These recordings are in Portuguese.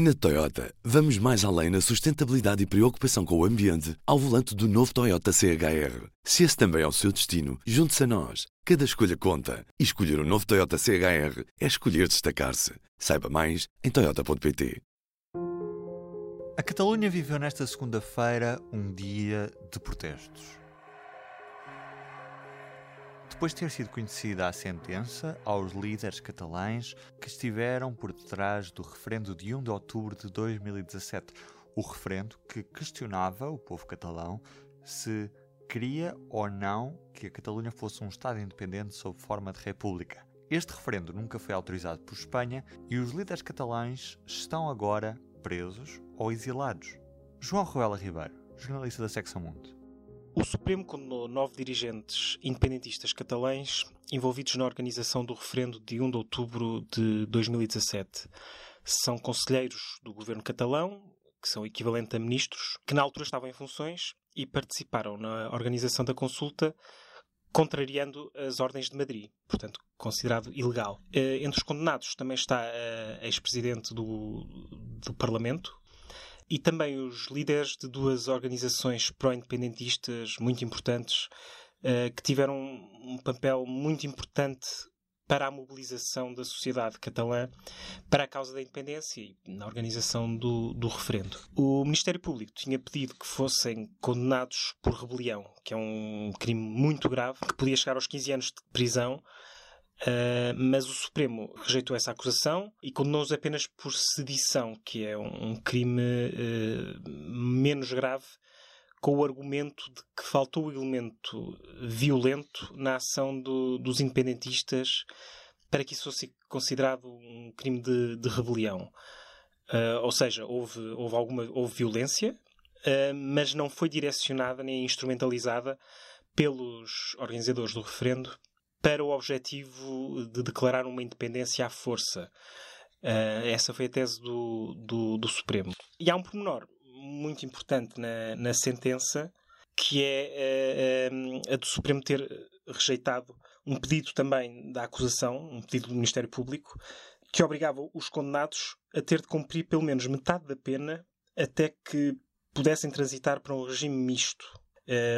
Na Toyota, vamos mais além na sustentabilidade e preocupação com o ambiente ao volante do novo Toyota CHR. Se esse também é o seu destino, junte-se a nós. Cada escolha conta. E escolher o um novo Toyota CHR é escolher destacar-se. Saiba mais em Toyota.pt. A Catalunha viveu nesta segunda-feira um dia de protestos. Depois de ter sido conhecida a sentença aos líderes catalães que estiveram por detrás do referendo de 1 de outubro de 2017, o referendo que questionava o povo catalão se queria ou não que a Catalunha fosse um Estado independente sob forma de república. Este referendo nunca foi autorizado por Espanha e os líderes catalães estão agora presos ou exilados. João Ruela Ribeiro, jornalista da Secção Mundo. O Supremo condenou nove dirigentes independentistas catalães envolvidos na organização do referendo de 1 de outubro de 2017. São conselheiros do governo catalão, que são equivalente a ministros, que na altura estavam em funções e participaram na organização da consulta, contrariando as ordens de Madrid, portanto, considerado ilegal. Eh, entre os condenados também está a ex-presidente do, do Parlamento, e também os líderes de duas organizações pró-independentistas muito importantes uh, que tiveram um papel muito importante para a mobilização da sociedade catalã para a causa da independência e na organização do, do referendo. O Ministério Público tinha pedido que fossem condenados por rebelião, que é um crime muito grave, que podia chegar aos 15 anos de prisão Uh, mas o Supremo rejeitou essa acusação e condenou-os apenas por sedição, que é um, um crime uh, menos grave, com o argumento de que faltou o elemento violento na ação do, dos independentistas para que isso fosse considerado um crime de, de rebelião. Uh, ou seja, houve, houve alguma houve violência, mas não foi direcionada nem instrumentalizada pelos organizadores do referendo para o objetivo de declarar uma independência à força. Uh, essa foi a tese do, do, do, Supremo. E há um pormenor muito importante na, na sentença, que é uh, a do Supremo ter rejeitado um pedido também da acusação, um pedido do Ministério Público, que obrigava os condenados a ter de cumprir pelo menos metade da pena até que pudessem transitar para um regime misto, Uh,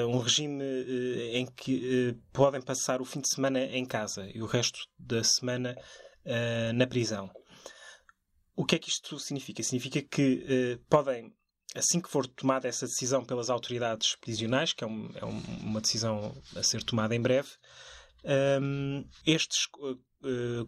um regime uh, em que uh, podem passar o fim de semana em casa e o resto da semana na prisão. O que é que isto significa? Significa que podem, assim que for tomada essa decisão pelas autoridades prisionais, que é, um, é uma decisão a ser tomada em breve, um, estes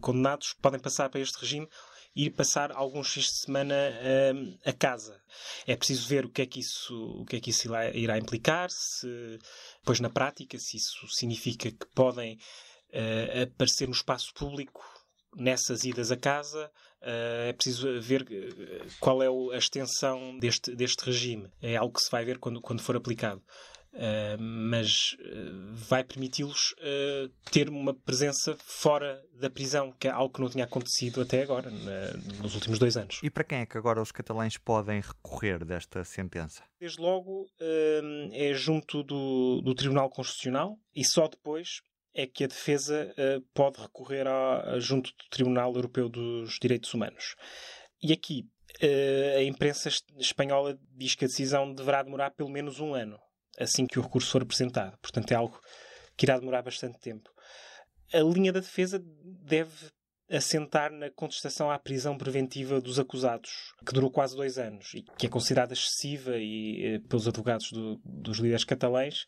condenados podem passar para este regime ir passar alguns fins de semana uh, a casa. É preciso ver o que é que isso, o que é que isso irá, implicar, se, pois na prática, se isso significa que podem uh, aparecer no espaço público nessas idas a casa, uh, é preciso ver eh, qual é a extensão deste, deste regime. É algo que se vai ver quando, quando for aplicado. Uh, mas uh, vai permiti-los uh, ter uma presença fora da prisão, que é algo que não tinha acontecido até agora, nos últimos dois anos. E para quem é que agora os catalães podem recorrer desta sentença? Desde logo é junto do, do, Tribunal Constitucional e só depois é que a defesa pode recorrer a, a, junto do Tribunal Europeu dos Direitos Humanos. E aqui a imprensa espanhola diz que a decisão deverá demorar pelo menos um ano assim que o recurso for apresentado. Portanto, é algo que irá demorar bastante tempo. A linha da defesa deve assentar na contestação à prisão preventiva dos acusados, que durou quase dois anos e que é considerada excessiva e, eh, pelos advogados do, dos líderes catalães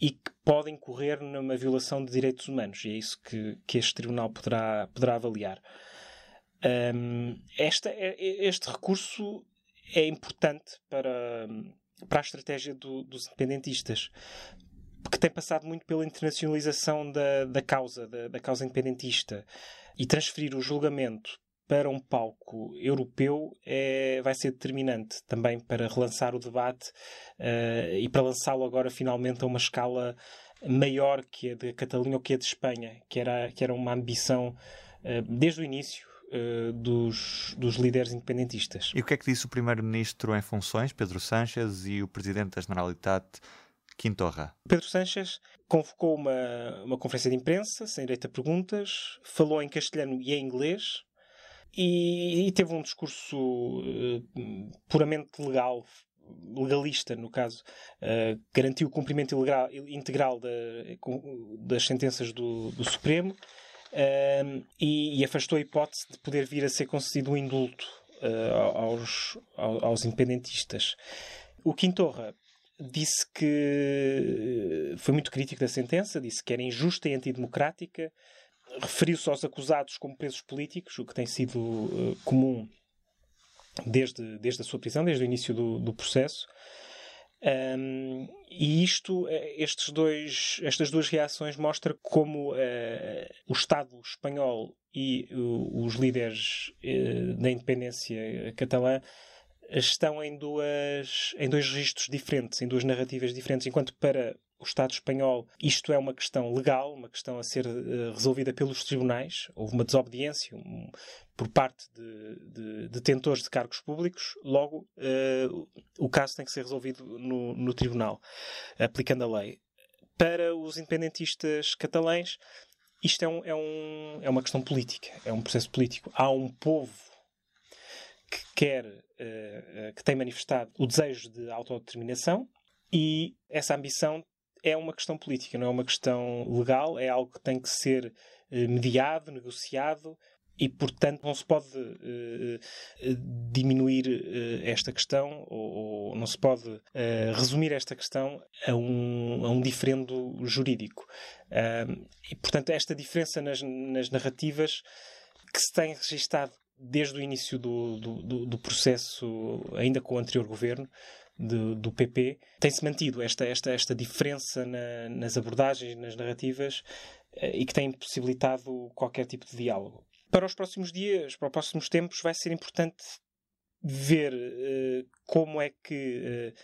e que pode incorrer numa violação de direitos humanos. E é isso que, que este tribunal poderá, poderá avaliar. Um, esta, é, este recurso é importante para, para a estratégia do, dos independentistas, que tem passado muito pela internacionalização da, da causa, da, da causa independentista, e transferir o julgamento para um palco europeu é, vai ser determinante também para relançar o debate uh, e para lançá-lo agora finalmente a uma escala maior que a de Catalunha ou que a de Espanha, que era, que era uma ambição uh, desde o início uh, dos, dos líderes independentistas. E o que é que disse o primeiro-ministro em funções, Pedro Sánchez, e o presidente da Generalitat, Quintorra? Pedro Sánchez convocou uma, uma conferência de imprensa, sem direito a perguntas, falou em castelhano e em inglês, e, e teve um discurso uh, puramente legal, legalista, no caso, uh, garantiu o cumprimento ilegal, integral da, das sentenças do, do Supremo uh, e, e, afastou a hipótese de poder vir a ser concedido um indulto aos, aos independentistas. O Quintorra disse que foi muito crítico da sentença, disse que era injusta e antidemocrática, referiu-se aos acusados como presos políticos, o que tem sido uh, comum desde, desde a sua prisão, desde o início do, do processo. Um, e isto, eh, estes dois, estas duas reações mostram como uh, o Estado espanhol e uh, os líderes uh, da independência catalã estão em, duas, em dois registros diferentes, em duas narrativas diferentes, enquanto para o Estado espanhol isto é uma questão legal, uma questão a ser uh, resolvida pelos tribunais. Houve uma desobediência um, por parte de, de, detentores de cargos públicos, logo uh, o caso tem que ser resolvido no, no tribunal, aplicando a lei. Para os independentistas catalães, isto é, um, é, um, é uma questão política, é um processo político. Há um povo que quer, uh, que tem manifestado o desejo de autodeterminação e essa ambição é uma questão política, não é uma questão legal, é algo que tem que ser uh, mediado, negociado e, portanto, não se pode uh, diminuir uh, esta questão ou, ou, não se pode uh, resumir esta questão a um, a um diferendo jurídico. e, portanto, esta diferença nas, nas narrativas que se tem registado desde o início do, do, do processo, ainda com o anterior governo, de, do PP, tem-se mantido esta, esta, esta diferença na, nas abordagens, nas narrativas, e que tem possibilitado qualquer tipo de diálogo. Para os próximos dias, para os próximos tempos, vai ser importante ver uh, como é que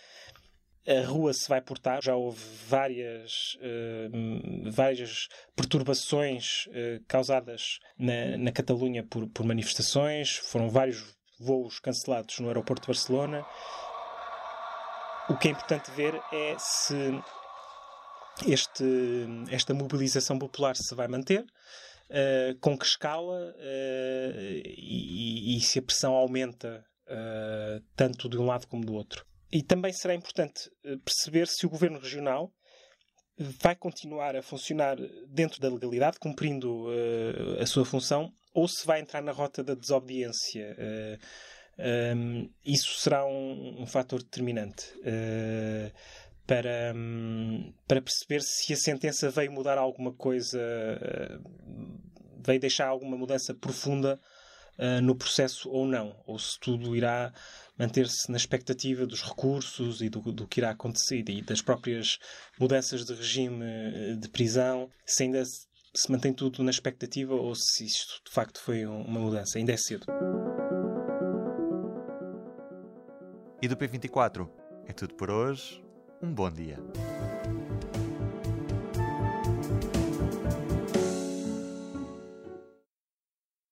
uh, a rua se vai portar. Já houve várias, uh, várias perturbações causadas na, na Catalunha por, por manifestações, foram vários voos cancelados no aeroporto de Barcelona. O que é importante ver é se este, esta mobilização popular se vai manter, uh, com que escala uh, e, e, se a pressão aumenta uh, tanto de um lado como do outro. E também será importante perceber se o governo regional vai continuar a funcionar dentro da legalidade, cumprindo a sua função, ou se vai entrar na rota da desobediência um, isso será um, um fator determinante uh, para, um, para perceber se a sentença veio mudar alguma coisa, uh, veio deixar alguma mudança profunda uh, no processo ou não, ou se tudo irá manter-se na expectativa dos recursos e do, do, que irá acontecer e das próprias mudanças de regime de prisão, se ainda se mantém tudo na expectativa ou se isto de facto foi uma mudança. Ainda é cedo. E do P24 é tudo por hoje. Um bom dia.